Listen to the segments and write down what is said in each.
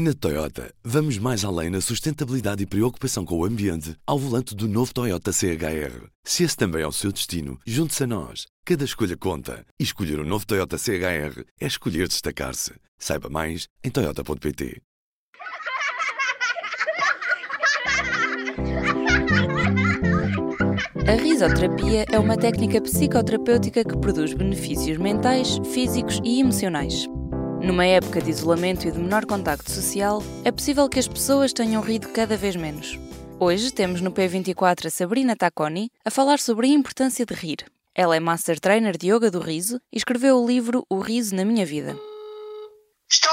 Na Toyota, vamos mais além na sustentabilidade e preocupação com o ambiente ao volante do novo Toyota CHR. Se esse também é o seu destino, junte-se a nós. Cada escolha conta. E escolher o um novo Toyota CHR é escolher destacar-se. Saiba mais em Toyota.pt. A risoterapia é uma técnica psicoterapêutica que produz benefícios mentais, físicos e emocionais. Numa época de isolamento e de menor contacto social, é possível que as pessoas tenham rido cada vez menos. Hoje temos no P24 a Sabrina Tacconi a falar sobre a importância de rir. Ela é Master Trainer de Yoga do Riso e escreveu o livro O Riso na Minha Vida. Estou?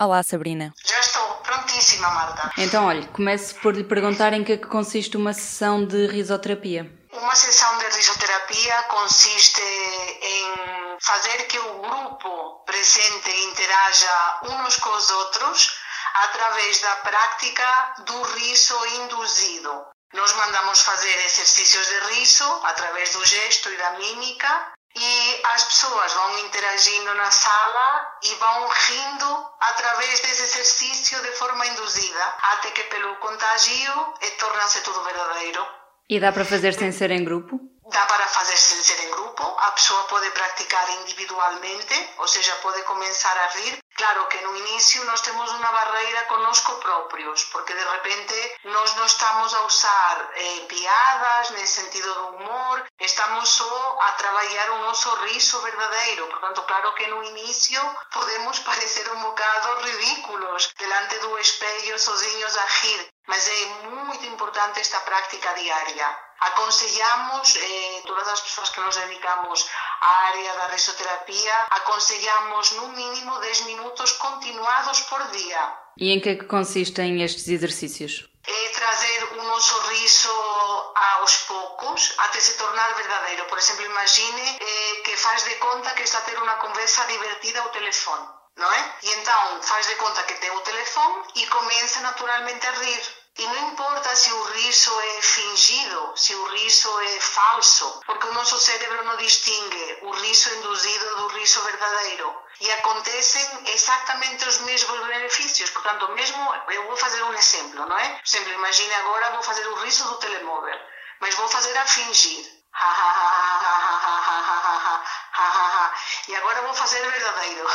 Olá, Sabrina. Já estou prontíssima, Marta. Então, olhe, começo por lhe perguntar em que é que consiste uma sessão de risoterapia. Uma sessão de risoterapia consiste em fazer que o grupo presente interaja uns com os outros através da prática do riso induzido. Nós mandamos fazer exercícios de riso através do gesto e da mímica e as pessoas vão interagindo na sala e vão rindo através desse exercício de forma induzida, até que pelo contágio torna-se tudo verdadeiro. E dá para fazer sem ser em grupo? dá para fazer sem ser em grupo, a pessoa pode praticar individualmente, ou seja, pode começar a rir. Claro que no início nós temos uma barreira conosco próprios, porque de repente nós não estamos a usar eh, piadas, nem sentido do humor, estamos só a trabalhar um sorriso verdadeiro. Portanto, claro que no início podemos parecer um bocado ridículos delante do espelho sozinhos a rir, mas é muito importante esta prática diária. Aconselhamos, eh, todas as pessoas que nos dedicamos à área da risoterapia, aconselhamos no mínimo 10 minutos continuados por dia. E em que é que consistem estes exercícios? É trazer o nosso riso aos poucos até se tornar verdadeiro. Por exemplo, imagine eh, que faz de conta que está a ter uma conversa divertida ao telefone, não é? E então faz de conta que tem o telefone e começa naturalmente a rir. E não importa se o riso é fingido, se o riso é falso, porque o nosso cérebro não distingue o riso induzido do riso verdadeiro. E acontecem exatamente os mesmos benefícios. Portanto, mesmo, eu vou fazer um exemplo, não é? Por exemplo, imagine agora vou fazer o riso do telemóvel, mas vou fazer a fingir. E agora vou fazer verdadeiro.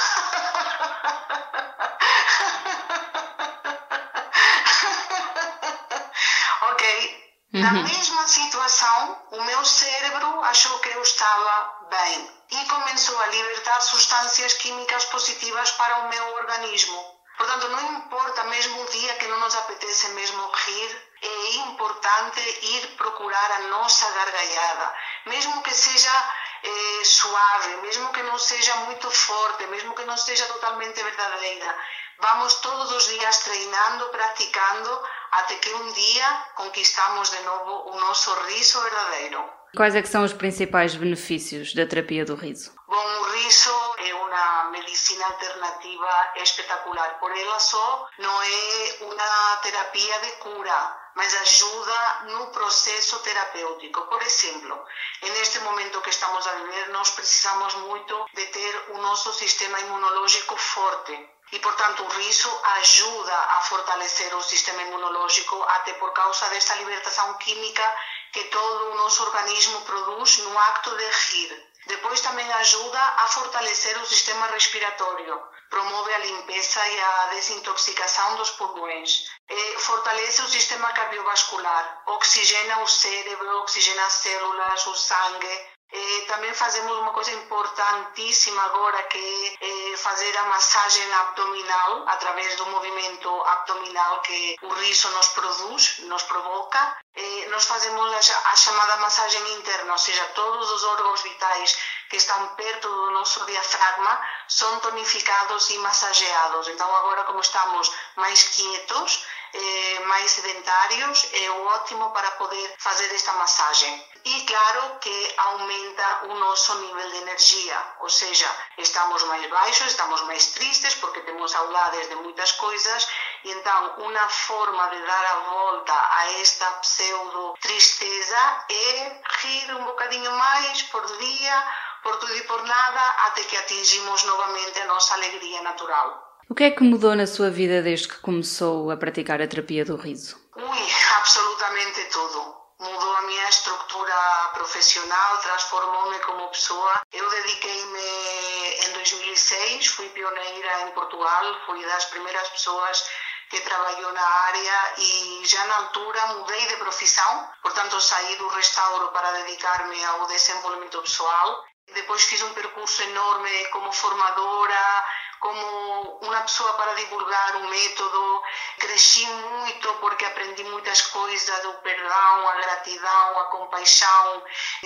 Na uhum. mesma situação, o meu cérebro achou que eu estava bem e começou a libertar substâncias químicas positivas para o meu organismo. Portanto, não importa mesmo o dia que não nos apetece mesmo rir, é importante ir procurar a nossa gargalhada, mesmo que seja eh, suave, mesmo que não seja muito forte, mesmo que não seja totalmente verdadeira. Vamos todos os dias treinando, praticando até que um dia conquistamos de novo o nosso riso verdadeiro. Quais é que são os principais benefícios da terapia do riso? Bom, o riso é uma medicina alternativa espetacular. Por ela só não é uma terapia de cura, mas ajuda no processo terapêutico. Por exemplo, neste momento que estamos a viver, nós precisamos muito de ter o nosso sistema imunológico forte. E, portanto, o riso ajuda a fortalecer o sistema imunológico, até por causa desta libertação química que todo o nosso organismo produz no acto de rir. Depois também ajuda a fortalecer o sistema respiratório, promove a limpeza e a desintoxicação dos pulmões, fortalece o sistema cardiovascular, oxigena o cérebro, oxigena as células, o sangue, eh, também fazemos uma coisa importantíssima agora que é fazer a massagem abdominal através do movimento abdominal que o riso nos produz, nos provoca. Eh, nós fazemos a chamada massagem interna, ou seja, todos os órgãos vitais que estão perto do nosso diafragma são tonificados e massageados. Então agora como estamos mais quietos, eh, mais sedentários, é ótimo para poder fazer esta massagem. E claro que aumenta o nosso nível de energia, ou seja, estamos mais baixos, estamos mais tristes porque temos saudades de muitas coisas, e então uma forma de dar a volta a esta pseudo tristeza é rir um bocadinho mais por dia, por tudo e por nada, até que atingimos novamente a nossa alegria natural. O que é que mudou na sua vida desde que começou a praticar a terapia do riso? Ui, absolutamente tudo. Mudou a minha estrutura profissional, transformou-me como pessoa. Eu dediquei-me em 2006, fui pioneira em Portugal, fui das primeiras pessoas que trabalhou na área e já na altura mudei de profissão, portanto saí do restauro para dedicar-me ao desenvolvimento pessoal. Depois fiz um percurso enorme como formadora, como uma pessoa para divulgar o método. Cresci muito porque aprendi muitas coisas do perdão, a gratidão, a compaixão,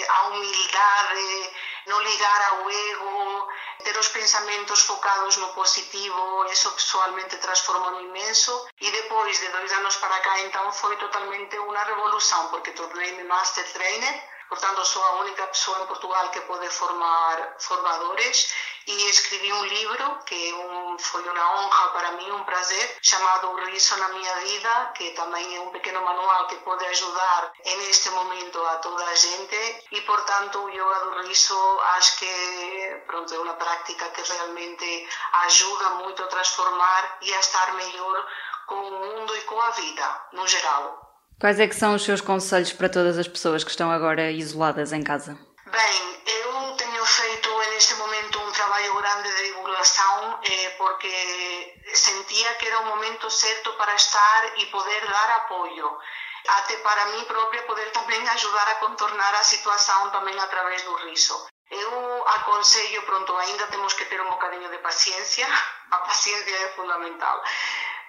a humildade, não ligar ao ego, ter os pensamentos focados no positivo. Isso pessoalmente transformou-me imenso. E depois de dois anos para cá, então, foi totalmente uma revolução, porque tornei-me Master Trainer Portanto, sou a única pessoa em Portugal que pode formar formadores e escrevi um livro que um, foi uma honra para mim, um prazer, chamado O Riso na Minha Vida, que também é um pequeno manual que pode ajudar neste momento a toda a gente e, portanto, o Yoga do Riso acho que pronto, é uma prática que realmente ajuda muito a transformar e a estar melhor com o mundo e com a vida, no geral. Quais é que são os seus conselhos para todas as pessoas que estão agora isoladas em casa? Bem, eu tenho feito neste momento um trabalho grande de divulgação eh, porque sentia que era o momento certo para estar e poder dar apoio. Até para mim própria poder também ajudar a contornar a situação também através do riso. Eu aconselho, pronto, ainda temos que ter um bocadinho de paciência, a paciência é fundamental.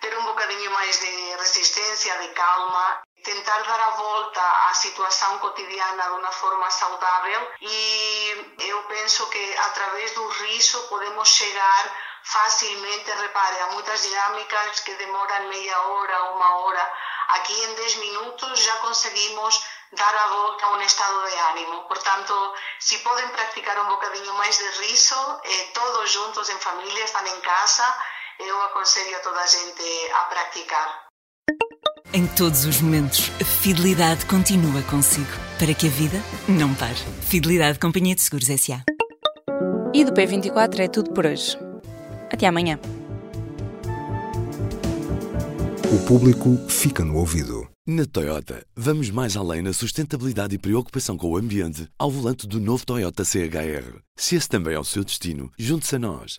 Ter um bocadinho mais de resistência, de calma tentar dar a volta à situação cotidiana de uma forma saudável e eu penso que através do riso podemos chegar facilmente, repare, há muitas dinâmicas que demoram meia hora, uma hora. Aqui em 10 minutos já conseguimos dar a volta a um estado de ânimo. Portanto, se podem praticar um bocadinho mais de riso, eh, todos juntos em família, estão em casa, eu aconselho a toda a gente a praticar. Em todos os momentos, a fidelidade continua consigo, para que a vida não pare. Fidelidade Companhia de Seguros S.A. E do P24 é tudo por hoje. Até amanhã. O público fica no ouvido. Na Toyota, vamos mais além na sustentabilidade e preocupação com o ambiente ao volante do novo Toyota CHR. Se esse também é o seu destino, junte-se a nós.